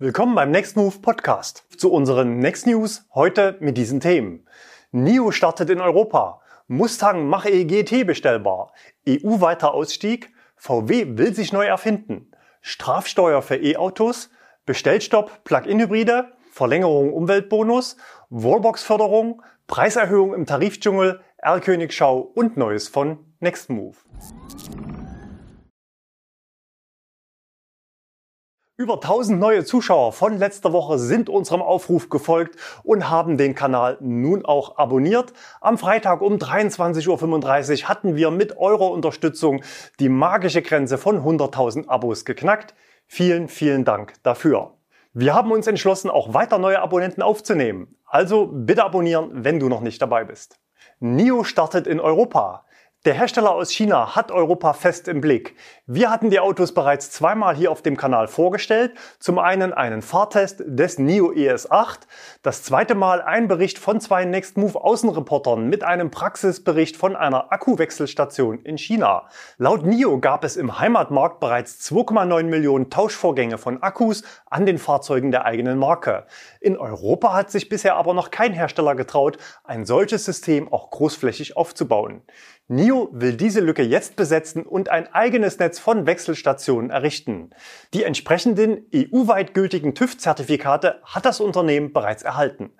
Willkommen beim Next Move Podcast. Zu unseren Next News heute mit diesen Themen. NIO startet in Europa. Mustang Mach-E GT bestellbar. EU-weiter Ausstieg. VW will sich neu erfinden. Strafsteuer für E-Autos. Bestellstopp Plug-in-Hybride. Verlängerung Umweltbonus. Wallbox-Förderung. Preiserhöhung im Tarifdschungel. R-Königschau und Neues von Next Move. Über 1000 neue Zuschauer von letzter Woche sind unserem Aufruf gefolgt und haben den Kanal nun auch abonniert. Am Freitag um 23.35 Uhr hatten wir mit eurer Unterstützung die magische Grenze von 100.000 Abos geknackt. Vielen, vielen Dank dafür. Wir haben uns entschlossen, auch weiter neue Abonnenten aufzunehmen. Also bitte abonnieren, wenn du noch nicht dabei bist. NIO startet in Europa. Der Hersteller aus China hat Europa fest im Blick. Wir hatten die Autos bereits zweimal hier auf dem Kanal vorgestellt. Zum einen einen Fahrtest des NIO ES8, das zweite Mal ein Bericht von zwei Next Move Außenreportern mit einem Praxisbericht von einer Akkuwechselstation in China. Laut NIO gab es im Heimatmarkt bereits 2,9 Millionen Tauschvorgänge von Akkus an den Fahrzeugen der eigenen Marke. In Europa hat sich bisher aber noch kein Hersteller getraut, ein solches System auch großflächig aufzubauen. NIO will diese Lücke jetzt besetzen und ein eigenes Netz von Wechselstationen errichten. Die entsprechenden EU-weit gültigen TÜV-Zertifikate hat das Unternehmen bereits erhalten.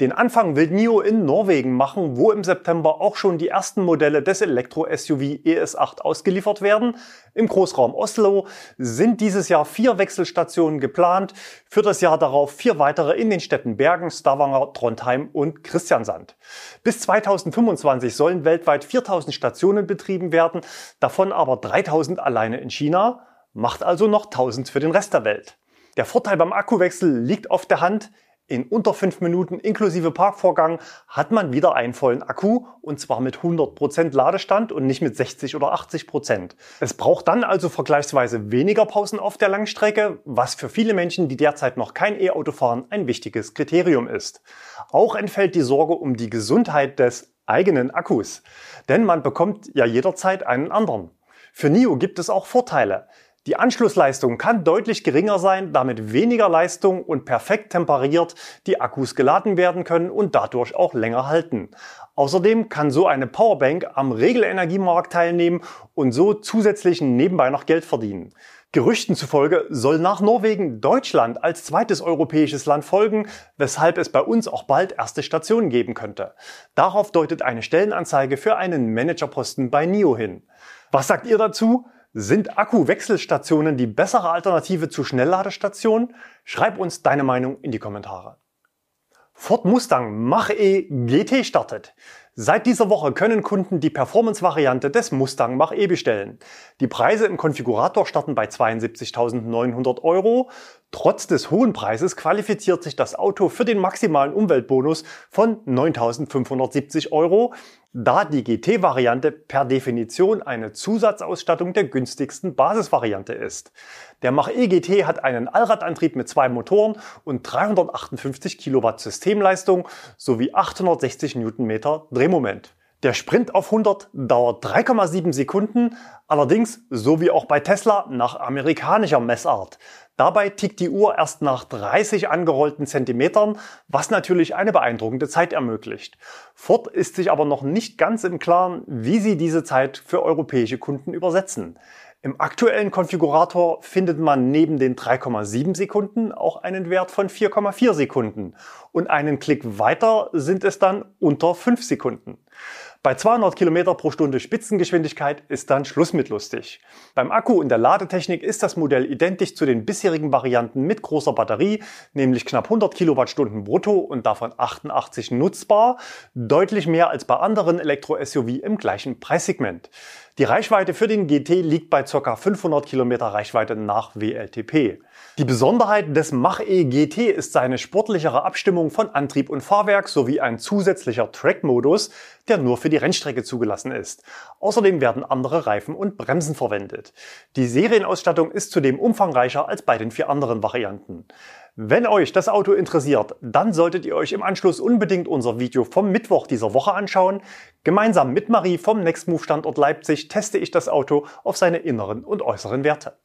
Den Anfang will NIO in Norwegen machen, wo im September auch schon die ersten Modelle des Elektro-SUV ES8 ausgeliefert werden. Im Großraum Oslo sind dieses Jahr vier Wechselstationen geplant, für das Jahr darauf vier weitere in den Städten Bergen, Stavanger, Trondheim und Christiansand. Bis 2025 sollen weltweit 4000 Stationen betrieben werden, davon aber 3000 alleine in China, macht also noch 1000 für den Rest der Welt. Der Vorteil beim Akkuwechsel liegt auf der Hand. In unter fünf Minuten inklusive Parkvorgang hat man wieder einen vollen Akku und zwar mit 100% Ladestand und nicht mit 60 oder 80%. Es braucht dann also vergleichsweise weniger Pausen auf der Langstrecke, was für viele Menschen, die derzeit noch kein E-Auto fahren, ein wichtiges Kriterium ist. Auch entfällt die Sorge um die Gesundheit des eigenen Akkus, denn man bekommt ja jederzeit einen anderen. Für NIO gibt es auch Vorteile. Die Anschlussleistung kann deutlich geringer sein, damit weniger Leistung und perfekt temperiert die Akkus geladen werden können und dadurch auch länger halten. Außerdem kann so eine Powerbank am Regelenergiemarkt teilnehmen und so zusätzlich nebenbei noch Geld verdienen. Gerüchten zufolge soll nach Norwegen Deutschland als zweites europäisches Land folgen, weshalb es bei uns auch bald erste Stationen geben könnte. Darauf deutet eine Stellenanzeige für einen Managerposten bei NIO hin. Was sagt ihr dazu? Sind Akkuwechselstationen die bessere Alternative zu Schnellladestationen? Schreib uns deine Meinung in die Kommentare. Ford Mustang Mach-E GT startet. Seit dieser Woche können Kunden die Performance-Variante des Mustang Mach-E bestellen. Die Preise im Konfigurator starten bei 72.900 Euro. Trotz des hohen Preises qualifiziert sich das Auto für den maximalen Umweltbonus von 9.570 Euro, da die GT-Variante per Definition eine Zusatzausstattung der günstigsten Basisvariante ist. Der Mach-E GT hat einen Allradantrieb mit zwei Motoren und 358 Kilowatt Systemleistung sowie 860 Newtonmeter Drehmoment. Der Sprint auf 100 dauert 3,7 Sekunden, allerdings, so wie auch bei Tesla, nach amerikanischer Messart. Dabei tickt die Uhr erst nach 30 angerollten Zentimetern, was natürlich eine beeindruckende Zeit ermöglicht. Ford ist sich aber noch nicht ganz im Klaren, wie sie diese Zeit für europäische Kunden übersetzen. Im aktuellen Konfigurator findet man neben den 3,7 Sekunden auch einen Wert von 4,4 Sekunden und einen Klick weiter sind es dann unter 5 Sekunden. Bei 200 km pro Stunde Spitzengeschwindigkeit ist dann Schluss mit lustig. Beim Akku und der Ladetechnik ist das Modell identisch zu den bisherigen Varianten mit großer Batterie, nämlich knapp 100 Kilowattstunden brutto und davon 88 nutzbar, deutlich mehr als bei anderen Elektro-SUV im gleichen Preissegment. Die Reichweite für den GT liegt bei ca. 500 Kilometer Reichweite nach WLTP. Die Besonderheit des Mach-E GT ist seine sportlichere Abstimmung von Antrieb und Fahrwerk sowie ein zusätzlicher Track-Modus, der nur für die Rennstrecke zugelassen ist. Außerdem werden andere Reifen und Bremsen verwendet. Die Serienausstattung ist zudem umfangreicher als bei den vier anderen Varianten. Wenn euch das Auto interessiert, dann solltet ihr euch im Anschluss unbedingt unser Video vom Mittwoch dieser Woche anschauen. Gemeinsam mit Marie vom Nextmove Standort Leipzig teste ich das Auto auf seine inneren und äußeren Werte.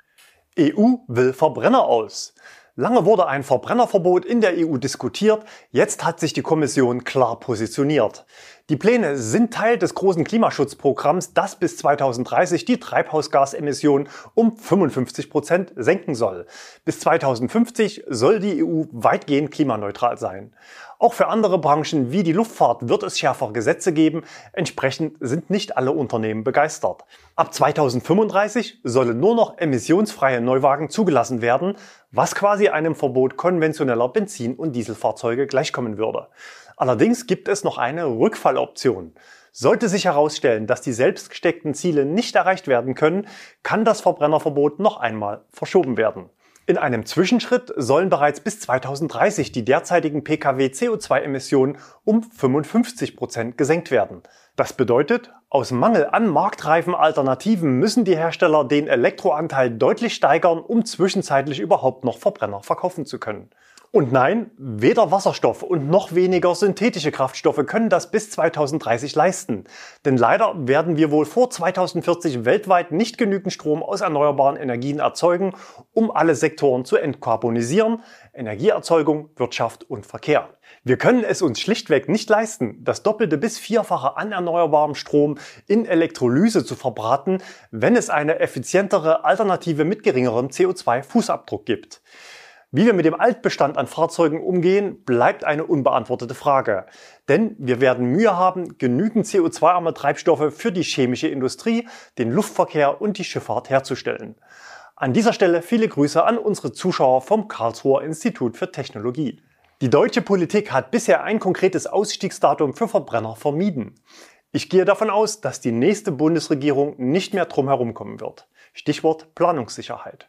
EU will Verbrenner aus. Lange wurde ein Verbrennerverbot in der EU diskutiert, jetzt hat sich die Kommission klar positioniert. Die Pläne sind Teil des großen Klimaschutzprogramms, das bis 2030 die Treibhausgasemissionen um 55 Prozent senken soll. Bis 2050 soll die EU weitgehend klimaneutral sein. Auch für andere Branchen wie die Luftfahrt wird es schärfere Gesetze geben. Entsprechend sind nicht alle Unternehmen begeistert. Ab 2035 sollen nur noch emissionsfreie Neuwagen zugelassen werden, was quasi einem Verbot konventioneller Benzin- und Dieselfahrzeuge gleichkommen würde. Allerdings gibt es noch eine Rückfalloption. Sollte sich herausstellen, dass die selbst gesteckten Ziele nicht erreicht werden können, kann das Verbrennerverbot noch einmal verschoben werden. In einem Zwischenschritt sollen bereits bis 2030 die derzeitigen Pkw CO2-Emissionen um 55 Prozent gesenkt werden. Das bedeutet, aus Mangel an marktreifen Alternativen müssen die Hersteller den Elektroanteil deutlich steigern, um zwischenzeitlich überhaupt noch Verbrenner verkaufen zu können. Und nein, weder Wasserstoff und noch weniger synthetische Kraftstoffe können das bis 2030 leisten. Denn leider werden wir wohl vor 2040 weltweit nicht genügend Strom aus erneuerbaren Energien erzeugen, um alle Sektoren zu entkarbonisieren, Energieerzeugung, Wirtschaft und Verkehr. Wir können es uns schlichtweg nicht leisten, das doppelte bis vierfache an erneuerbarem Strom in Elektrolyse zu verbraten, wenn es eine effizientere Alternative mit geringerem CO2-Fußabdruck gibt. Wie wir mit dem Altbestand an Fahrzeugen umgehen, bleibt eine unbeantwortete Frage. Denn wir werden Mühe haben, genügend CO2-arme Treibstoffe für die chemische Industrie, den Luftverkehr und die Schifffahrt herzustellen. An dieser Stelle viele Grüße an unsere Zuschauer vom Karlsruher Institut für Technologie. Die deutsche Politik hat bisher ein konkretes Ausstiegsdatum für Verbrenner vermieden. Ich gehe davon aus, dass die nächste Bundesregierung nicht mehr drum herum kommen wird. Stichwort Planungssicherheit.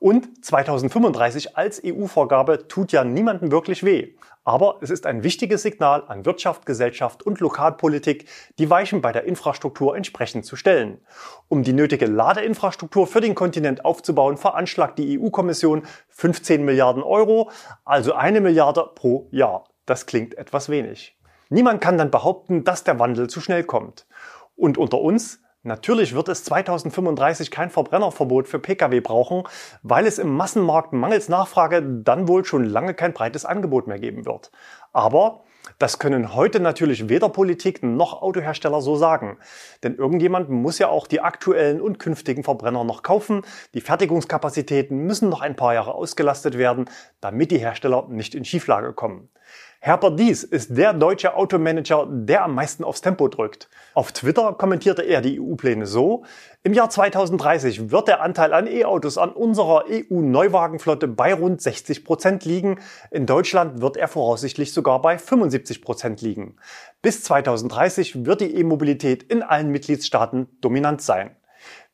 Und 2035 als EU-Vorgabe tut ja niemandem wirklich weh. Aber es ist ein wichtiges Signal an Wirtschaft, Gesellschaft und Lokalpolitik, die Weichen bei der Infrastruktur entsprechend zu stellen. Um die nötige Ladeinfrastruktur für den Kontinent aufzubauen, veranschlagt die EU-Kommission 15 Milliarden Euro, also eine Milliarde pro Jahr. Das klingt etwas wenig. Niemand kann dann behaupten, dass der Wandel zu schnell kommt. Und unter uns, Natürlich wird es 2035 kein Verbrennerverbot für Pkw brauchen, weil es im Massenmarkt mangels Nachfrage dann wohl schon lange kein breites Angebot mehr geben wird. Aber das können heute natürlich weder Politik noch Autohersteller so sagen. Denn irgendjemand muss ja auch die aktuellen und künftigen Verbrenner noch kaufen. Die Fertigungskapazitäten müssen noch ein paar Jahre ausgelastet werden, damit die Hersteller nicht in Schieflage kommen. Herbert Dies ist der deutsche Automanager, der am meisten aufs Tempo drückt. Auf Twitter kommentierte er die EU-Pläne so, im Jahr 2030 wird der Anteil an E-Autos an unserer EU-Neuwagenflotte bei rund 60 Prozent liegen. In Deutschland wird er voraussichtlich sogar bei 75 Prozent liegen. Bis 2030 wird die E-Mobilität in allen Mitgliedstaaten dominant sein.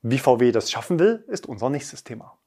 Wie VW das schaffen will, ist unser nächstes Thema.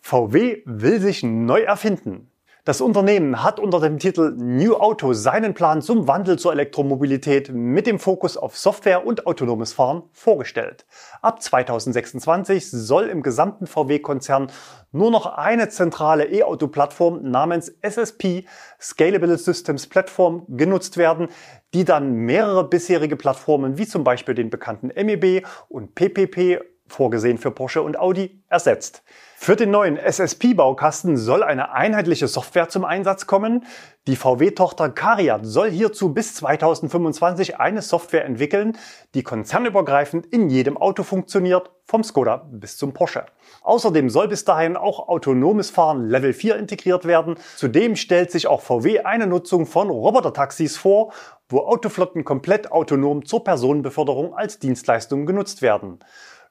VW will sich neu erfinden. Das Unternehmen hat unter dem Titel New Auto seinen Plan zum Wandel zur Elektromobilität mit dem Fokus auf Software und autonomes Fahren vorgestellt. Ab 2026 soll im gesamten VW-Konzern nur noch eine zentrale E-Auto-Plattform namens SSP, Scalable Systems Platform, genutzt werden, die dann mehrere bisherige Plattformen wie zum Beispiel den bekannten MEB und PPP vorgesehen für Porsche und Audi, ersetzt. Für den neuen SSP-Baukasten soll eine einheitliche Software zum Einsatz kommen. Die VW-Tochter Cariat soll hierzu bis 2025 eine Software entwickeln, die konzernübergreifend in jedem Auto funktioniert, vom Skoda bis zum Porsche. Außerdem soll bis dahin auch autonomes Fahren Level 4 integriert werden. Zudem stellt sich auch VW eine Nutzung von Robotertaxis vor, wo Autoflotten komplett autonom zur Personenbeförderung als Dienstleistung genutzt werden.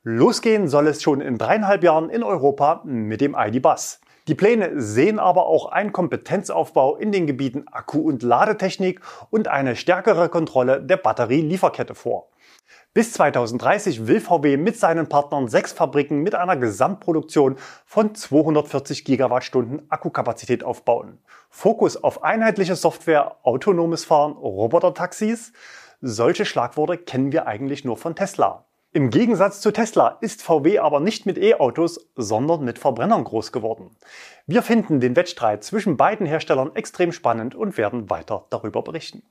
Losgehen soll es schon in dreieinhalb Jahren in Europa mit dem ID-Bus. Die Pläne sehen aber auch einen Kompetenzaufbau in den Gebieten Akku- und Ladetechnik und eine stärkere Kontrolle der Batterielieferkette vor. Bis 2030 will VW mit seinen Partnern sechs Fabriken mit einer Gesamtproduktion von 240 Gigawattstunden Akkukapazität aufbauen. Fokus auf einheitliche Software, autonomes Fahren, Robotertaxis. Solche Schlagworte kennen wir eigentlich nur von Tesla. Im Gegensatz zu Tesla ist VW aber nicht mit E-Autos, sondern mit Verbrennern groß geworden. Wir finden den Wettstreit zwischen beiden Herstellern extrem spannend und werden weiter darüber berichten.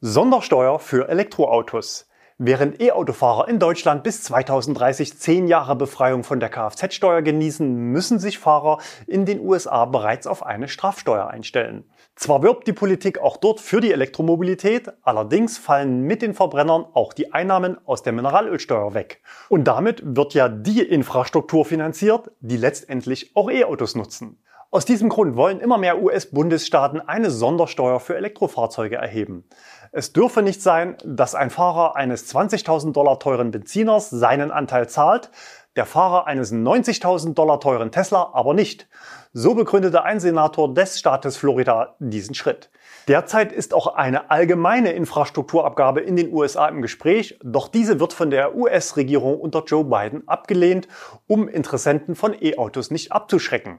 Sondersteuer für Elektroautos. Während E-Autofahrer in Deutschland bis 2030 zehn Jahre Befreiung von der Kfz-Steuer genießen, müssen sich Fahrer in den USA bereits auf eine Strafsteuer einstellen. Zwar wirbt die Politik auch dort für die Elektromobilität, allerdings fallen mit den Verbrennern auch die Einnahmen aus der Mineralölsteuer weg. Und damit wird ja die Infrastruktur finanziert, die letztendlich auch E-Autos nutzen. Aus diesem Grund wollen immer mehr US-Bundesstaaten eine Sondersteuer für Elektrofahrzeuge erheben. Es dürfe nicht sein, dass ein Fahrer eines 20.000 Dollar teuren Benziners seinen Anteil zahlt, der Fahrer eines 90.000 Dollar teuren Tesla aber nicht. So begründete ein Senator des Staates Florida diesen Schritt. Derzeit ist auch eine allgemeine Infrastrukturabgabe in den USA im Gespräch, doch diese wird von der US-Regierung unter Joe Biden abgelehnt, um Interessenten von E-Autos nicht abzuschrecken.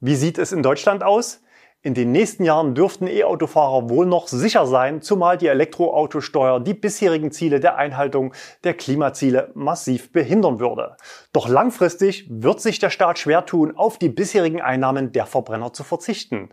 Wie sieht es in Deutschland aus? In den nächsten Jahren dürften E-Autofahrer wohl noch sicher sein, zumal die Elektroautosteuer die bisherigen Ziele der Einhaltung der Klimaziele massiv behindern würde. Doch langfristig wird sich der Staat schwer tun, auf die bisherigen Einnahmen der Verbrenner zu verzichten.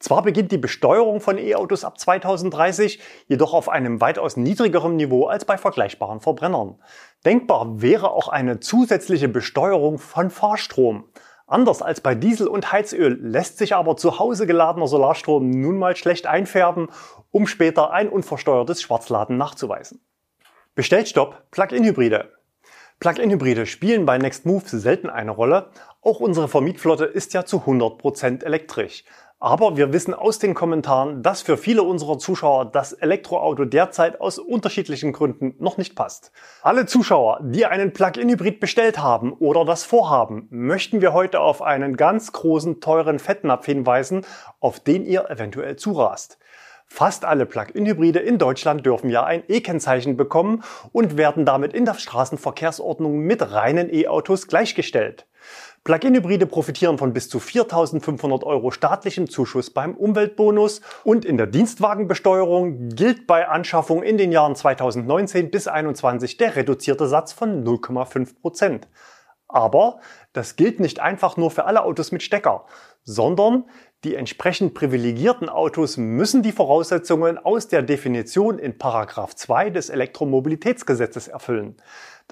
Zwar beginnt die Besteuerung von E-Autos ab 2030, jedoch auf einem weitaus niedrigeren Niveau als bei vergleichbaren Verbrennern. Denkbar wäre auch eine zusätzliche Besteuerung von Fahrstrom. Anders als bei Diesel und Heizöl lässt sich aber zu Hause geladener Solarstrom nun mal schlecht einfärben, um später ein unversteuertes Schwarzladen nachzuweisen. Bestellstopp Plug-in-Hybride. Plug-in-Hybride spielen bei Nextmove selten eine Rolle. Auch unsere Vermietflotte ist ja zu 100% elektrisch. Aber wir wissen aus den Kommentaren, dass für viele unserer Zuschauer das Elektroauto derzeit aus unterschiedlichen Gründen noch nicht passt. Alle Zuschauer, die einen Plug-in-Hybrid bestellt haben oder das vorhaben, möchten wir heute auf einen ganz großen, teuren Fettnapf hinweisen, auf den ihr eventuell zurast. Fast alle Plug-in-Hybride in Deutschland dürfen ja ein E-Kennzeichen bekommen und werden damit in der Straßenverkehrsordnung mit reinen E-Autos gleichgestellt. Plug-in-Hybride profitieren von bis zu 4.500 Euro staatlichem Zuschuss beim Umweltbonus und in der Dienstwagenbesteuerung gilt bei Anschaffung in den Jahren 2019 bis 2021 der reduzierte Satz von 0,5 Prozent. Aber das gilt nicht einfach nur für alle Autos mit Stecker, sondern die entsprechend privilegierten Autos müssen die Voraussetzungen aus der Definition in Paragraph 2 des Elektromobilitätsgesetzes erfüllen.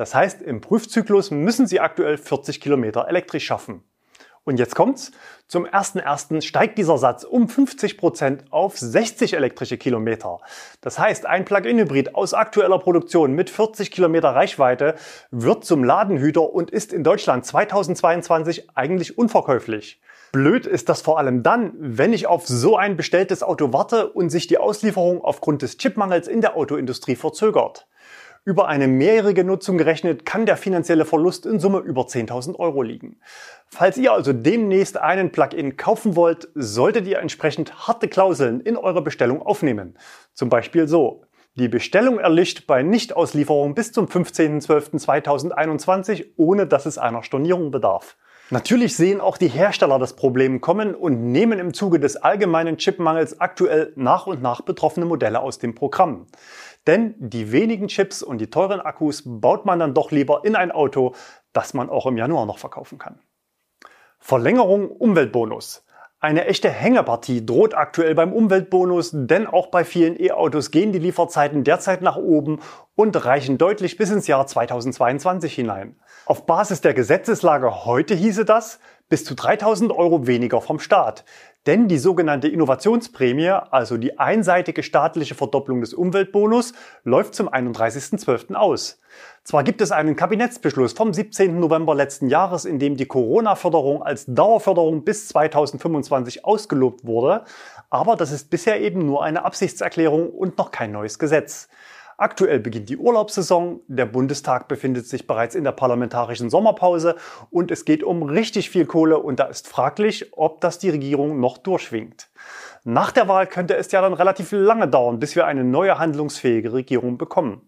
Das heißt, im Prüfzyklus müssen Sie aktuell 40 Kilometer elektrisch schaffen. Und jetzt kommt's. Zum 1.1. steigt dieser Satz um 50 Prozent auf 60 elektrische Kilometer. Das heißt, ein Plug-in-Hybrid aus aktueller Produktion mit 40 Kilometer Reichweite wird zum Ladenhüter und ist in Deutschland 2022 eigentlich unverkäuflich. Blöd ist das vor allem dann, wenn ich auf so ein bestelltes Auto warte und sich die Auslieferung aufgrund des Chipmangels in der Autoindustrie verzögert. Über eine mehrjährige Nutzung gerechnet kann der finanzielle Verlust in Summe über 10.000 Euro liegen. Falls ihr also demnächst einen Plugin kaufen wollt, solltet ihr entsprechend harte Klauseln in eure Bestellung aufnehmen. Zum Beispiel so. Die Bestellung erlischt bei Nichtauslieferung bis zum 15.12.2021, ohne dass es einer Stornierung bedarf. Natürlich sehen auch die Hersteller das Problem kommen und nehmen im Zuge des allgemeinen Chipmangels aktuell nach und nach betroffene Modelle aus dem Programm. Denn die wenigen Chips und die teuren Akkus baut man dann doch lieber in ein Auto, das man auch im Januar noch verkaufen kann. Verlängerung Umweltbonus. Eine echte Hängepartie droht aktuell beim Umweltbonus, denn auch bei vielen E-Autos gehen die Lieferzeiten derzeit nach oben und reichen deutlich bis ins Jahr 2022 hinein. Auf Basis der Gesetzeslage heute hieße das bis zu 3000 Euro weniger vom Staat. Denn die sogenannte Innovationsprämie, also die einseitige staatliche Verdopplung des Umweltbonus, läuft zum 31.12. aus. Zwar gibt es einen Kabinettsbeschluss vom 17. November letzten Jahres, in dem die Corona-Förderung als Dauerförderung bis 2025 ausgelobt wurde, aber das ist bisher eben nur eine Absichtserklärung und noch kein neues Gesetz. Aktuell beginnt die Urlaubssaison, der Bundestag befindet sich bereits in der parlamentarischen Sommerpause und es geht um richtig viel Kohle und da ist fraglich, ob das die Regierung noch durchwinkt. Nach der Wahl könnte es ja dann relativ lange dauern, bis wir eine neue handlungsfähige Regierung bekommen.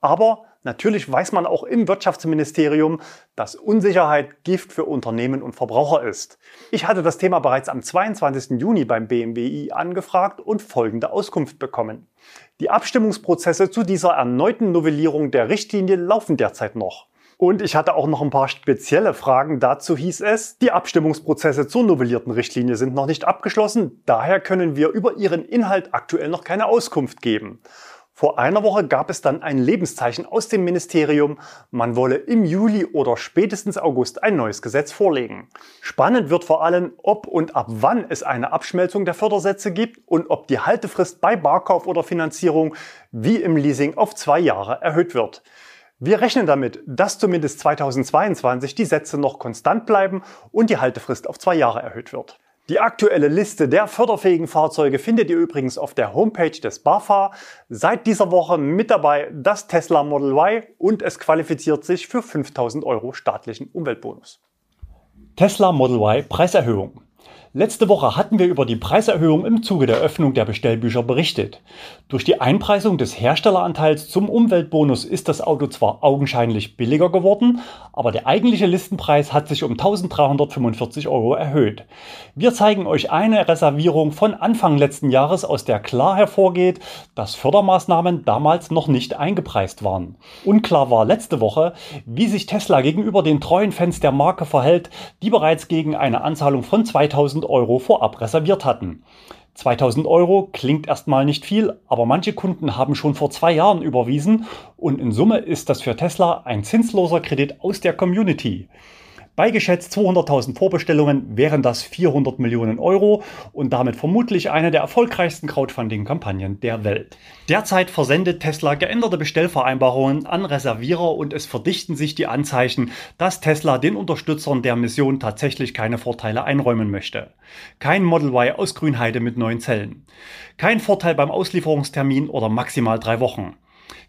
Aber natürlich weiß man auch im Wirtschaftsministerium, dass Unsicherheit Gift für Unternehmen und Verbraucher ist. Ich hatte das Thema bereits am 22. Juni beim BMWI angefragt und folgende Auskunft bekommen. Die Abstimmungsprozesse zu dieser erneuten Novellierung der Richtlinie laufen derzeit noch. Und ich hatte auch noch ein paar spezielle Fragen. Dazu hieß es, die Abstimmungsprozesse zur novellierten Richtlinie sind noch nicht abgeschlossen. Daher können wir über ihren Inhalt aktuell noch keine Auskunft geben. Vor einer Woche gab es dann ein Lebenszeichen aus dem Ministerium, man wolle im Juli oder spätestens August ein neues Gesetz vorlegen. Spannend wird vor allem, ob und ab wann es eine Abschmelzung der Fördersätze gibt und ob die Haltefrist bei Barkauf oder Finanzierung wie im Leasing auf zwei Jahre erhöht wird. Wir rechnen damit, dass zumindest 2022 die Sätze noch konstant bleiben und die Haltefrist auf zwei Jahre erhöht wird. Die aktuelle Liste der förderfähigen Fahrzeuge findet ihr übrigens auf der Homepage des BAFA. Seit dieser Woche mit dabei das Tesla Model Y und es qualifiziert sich für 5000 Euro staatlichen Umweltbonus. Tesla Model Y Preiserhöhung. Letzte Woche hatten wir über die Preiserhöhung im Zuge der Öffnung der Bestellbücher berichtet. Durch die Einpreisung des Herstelleranteils zum Umweltbonus ist das Auto zwar augenscheinlich billiger geworden, aber der eigentliche Listenpreis hat sich um 1345 Euro erhöht. Wir zeigen euch eine Reservierung von Anfang letzten Jahres, aus der klar hervorgeht, dass Fördermaßnahmen damals noch nicht eingepreist waren. Unklar war letzte Woche, wie sich Tesla gegenüber den treuen Fans der Marke verhält, die bereits gegen eine Anzahlung von 2000 Euro vorab reserviert hatten. 2000 Euro klingt erstmal nicht viel, aber manche Kunden haben schon vor zwei Jahren überwiesen und in Summe ist das für Tesla ein zinsloser Kredit aus der Community. Bei geschätzt 200.000 Vorbestellungen wären das 400 Millionen Euro und damit vermutlich eine der erfolgreichsten Crowdfunding-Kampagnen der Welt. Derzeit versendet Tesla geänderte Bestellvereinbarungen an Reservierer und es verdichten sich die Anzeichen, dass Tesla den Unterstützern der Mission tatsächlich keine Vorteile einräumen möchte. Kein Model Y aus Grünheide mit neuen Zellen. Kein Vorteil beim Auslieferungstermin oder maximal drei Wochen.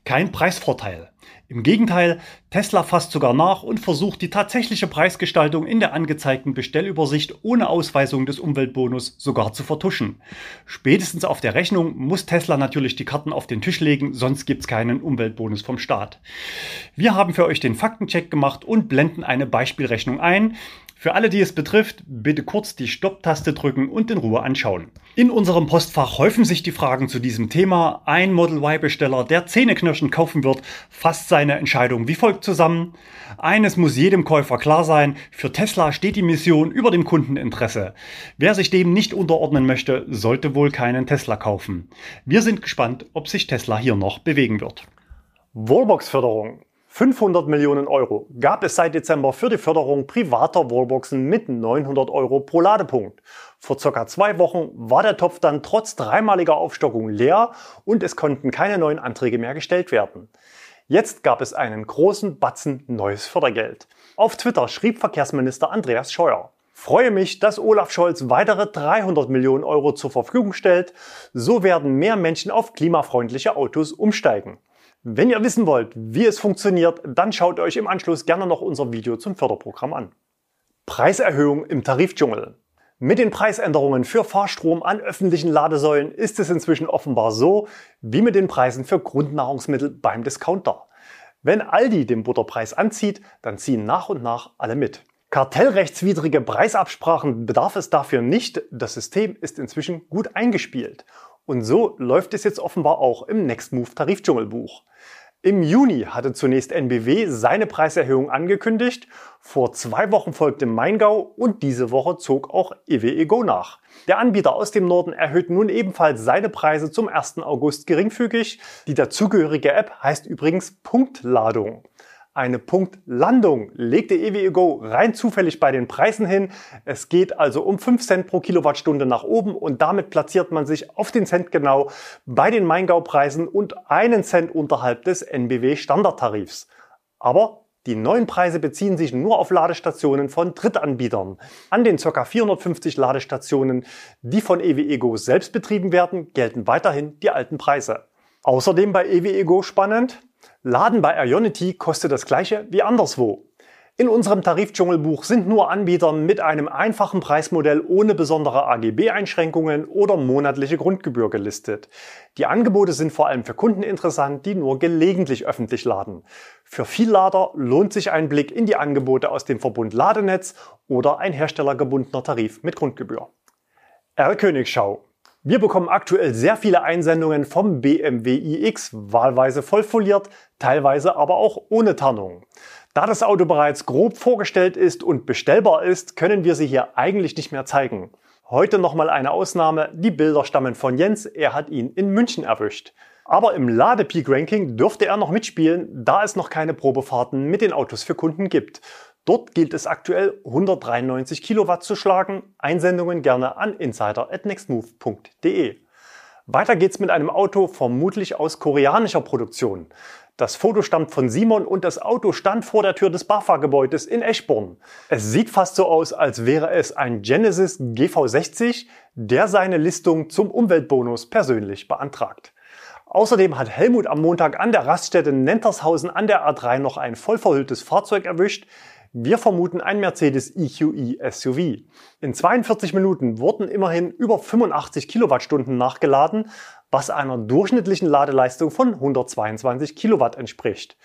Kein Preisvorteil. Im Gegenteil, Tesla fasst sogar nach und versucht die tatsächliche Preisgestaltung in der angezeigten Bestellübersicht ohne Ausweisung des Umweltbonus sogar zu vertuschen. Spätestens auf der Rechnung muss Tesla natürlich die Karten auf den Tisch legen, sonst gibt's keinen Umweltbonus vom Staat. Wir haben für euch den Faktencheck gemacht und blenden eine Beispielrechnung ein. Für alle, die es betrifft, bitte kurz die Stopp-Taste drücken und in Ruhe anschauen. In unserem Postfach häufen sich die Fragen zu diesem Thema. Ein Model Y-Besteller, der Zähneknirschen kaufen wird, fasst seine Entscheidung wie folgt zusammen. Eines muss jedem Käufer klar sein, für Tesla steht die Mission über dem Kundeninteresse. Wer sich dem nicht unterordnen möchte, sollte wohl keinen Tesla kaufen. Wir sind gespannt, ob sich Tesla hier noch bewegen wird. Wallbox-Förderung. 500 Millionen Euro gab es seit Dezember für die Förderung privater Wallboxen mit 900 Euro pro Ladepunkt. Vor circa zwei Wochen war der Topf dann trotz dreimaliger Aufstockung leer und es konnten keine neuen Anträge mehr gestellt werden. Jetzt gab es einen großen Batzen neues Fördergeld. Auf Twitter schrieb Verkehrsminister Andreas Scheuer. Freue mich, dass Olaf Scholz weitere 300 Millionen Euro zur Verfügung stellt. So werden mehr Menschen auf klimafreundliche Autos umsteigen. Wenn ihr wissen wollt, wie es funktioniert, dann schaut euch im Anschluss gerne noch unser Video zum Förderprogramm an. Preiserhöhung im Tarifdschungel. Mit den Preisänderungen für Fahrstrom an öffentlichen Ladesäulen ist es inzwischen offenbar so, wie mit den Preisen für Grundnahrungsmittel beim Discounter. Wenn Aldi den Butterpreis anzieht, dann ziehen nach und nach alle mit. Kartellrechtswidrige Preisabsprachen bedarf es dafür nicht, das System ist inzwischen gut eingespielt. Und so läuft es jetzt offenbar auch im Nextmove Tarifdschungelbuch. Im Juni hatte zunächst NBW seine Preiserhöhung angekündigt, vor zwei Wochen folgte Maingau und diese Woche zog auch EWE Go nach. Der Anbieter aus dem Norden erhöht nun ebenfalls seine Preise zum 1. August geringfügig. Die dazugehörige App heißt übrigens Punktladung eine Punktlandung legte EWE Go rein zufällig bei den Preisen hin. Es geht also um 5 Cent pro Kilowattstunde nach oben und damit platziert man sich auf den Cent genau bei den Maingau-Preisen und einen Cent unterhalb des NBW Standardtarifs. Aber die neuen Preise beziehen sich nur auf Ladestationen von Drittanbietern. An den ca. 450 Ladestationen, die von EWE Go selbst betrieben werden, gelten weiterhin die alten Preise. Außerdem bei EWE Go spannend, Laden bei Ionity kostet das gleiche wie anderswo. In unserem Tarifdschungelbuch sind nur Anbieter mit einem einfachen Preismodell ohne besondere AGB-Einschränkungen oder monatliche Grundgebühr gelistet. Die Angebote sind vor allem für Kunden interessant, die nur gelegentlich öffentlich laden. Für Viellader lohnt sich ein Blick in die Angebote aus dem Verbund Ladenetz oder ein herstellergebundener Tarif mit Grundgebühr. R-Königschau wir bekommen aktuell sehr viele Einsendungen vom BMW iX, wahlweise vollfoliert, teilweise aber auch ohne Tarnung. Da das Auto bereits grob vorgestellt ist und bestellbar ist, können wir sie hier eigentlich nicht mehr zeigen. Heute nochmal eine Ausnahme, die Bilder stammen von Jens, er hat ihn in München erwischt. Aber im Ladepeak-Ranking dürfte er noch mitspielen, da es noch keine Probefahrten mit den Autos für Kunden gibt. Dort gilt es aktuell 193 Kilowatt zu schlagen. Einsendungen gerne an insider@nextmove.de. Weiter geht's mit einem Auto vermutlich aus koreanischer Produktion. Das Foto stammt von Simon und das Auto stand vor der Tür des BAFA-Gebäudes in Eschborn. Es sieht fast so aus, als wäre es ein Genesis GV60, der seine Listung zum Umweltbonus persönlich beantragt. Außerdem hat Helmut am Montag an der Raststätte Nentershausen an der A3 noch ein vollverhülltes Fahrzeug erwischt, wir vermuten ein Mercedes EQE SUV. In 42 Minuten wurden immerhin über 85 Kilowattstunden nachgeladen, was einer durchschnittlichen Ladeleistung von 122 Kilowatt entspricht.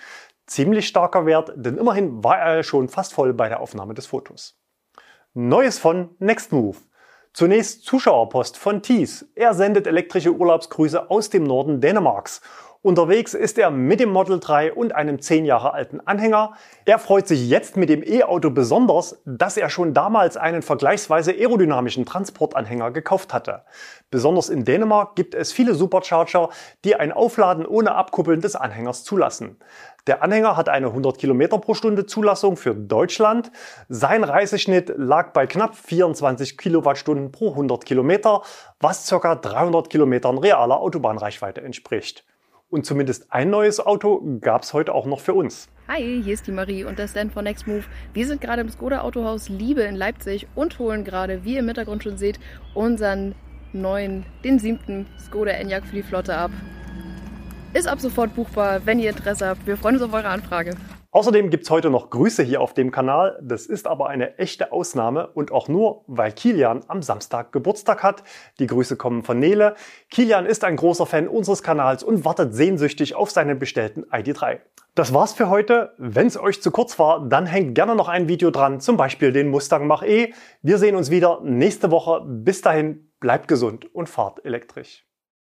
Ziemlich starker Wert, denn immerhin war er schon fast voll bei der Aufnahme des Fotos. Neues von Nextmove. Zunächst Zuschauerpost von Thies. Er sendet elektrische Urlaubsgrüße aus dem Norden Dänemarks Unterwegs ist er mit dem Model 3 und einem 10 Jahre alten Anhänger. Er freut sich jetzt mit dem E-Auto besonders, dass er schon damals einen vergleichsweise aerodynamischen Transportanhänger gekauft hatte. Besonders in Dänemark gibt es viele Supercharger, die ein Aufladen ohne Abkuppeln des Anhängers zulassen. Der Anhänger hat eine 100 Kilometer pro Stunde Zulassung für Deutschland. Sein Reiseschnitt lag bei knapp 24 Kilowattstunden pro 100 Kilometer, was ca. 300 Kilometern realer Autobahnreichweite entspricht. Und zumindest ein neues Auto gab es heute auch noch für uns. Hi, hier ist die Marie und der Stand von Nextmove. Wir sind gerade im Skoda Autohaus Liebe in Leipzig und holen gerade, wie ihr im Hintergrund schon seht, unseren neuen, den siebten Skoda Enyaq für die Flotte ab. Ist ab sofort buchbar, wenn ihr Interesse habt. Wir freuen uns auf eure Anfrage. Außerdem gibt's heute noch Grüße hier auf dem Kanal. Das ist aber eine echte Ausnahme und auch nur, weil Kilian am Samstag Geburtstag hat. Die Grüße kommen von Nele. Kilian ist ein großer Fan unseres Kanals und wartet sehnsüchtig auf seinen bestellten ID3. Das war's für heute. Wenn's euch zu kurz war, dann hängt gerne noch ein Video dran, zum Beispiel den Mustang Mach-E. Wir sehen uns wieder nächste Woche. Bis dahin, bleibt gesund und fahrt elektrisch.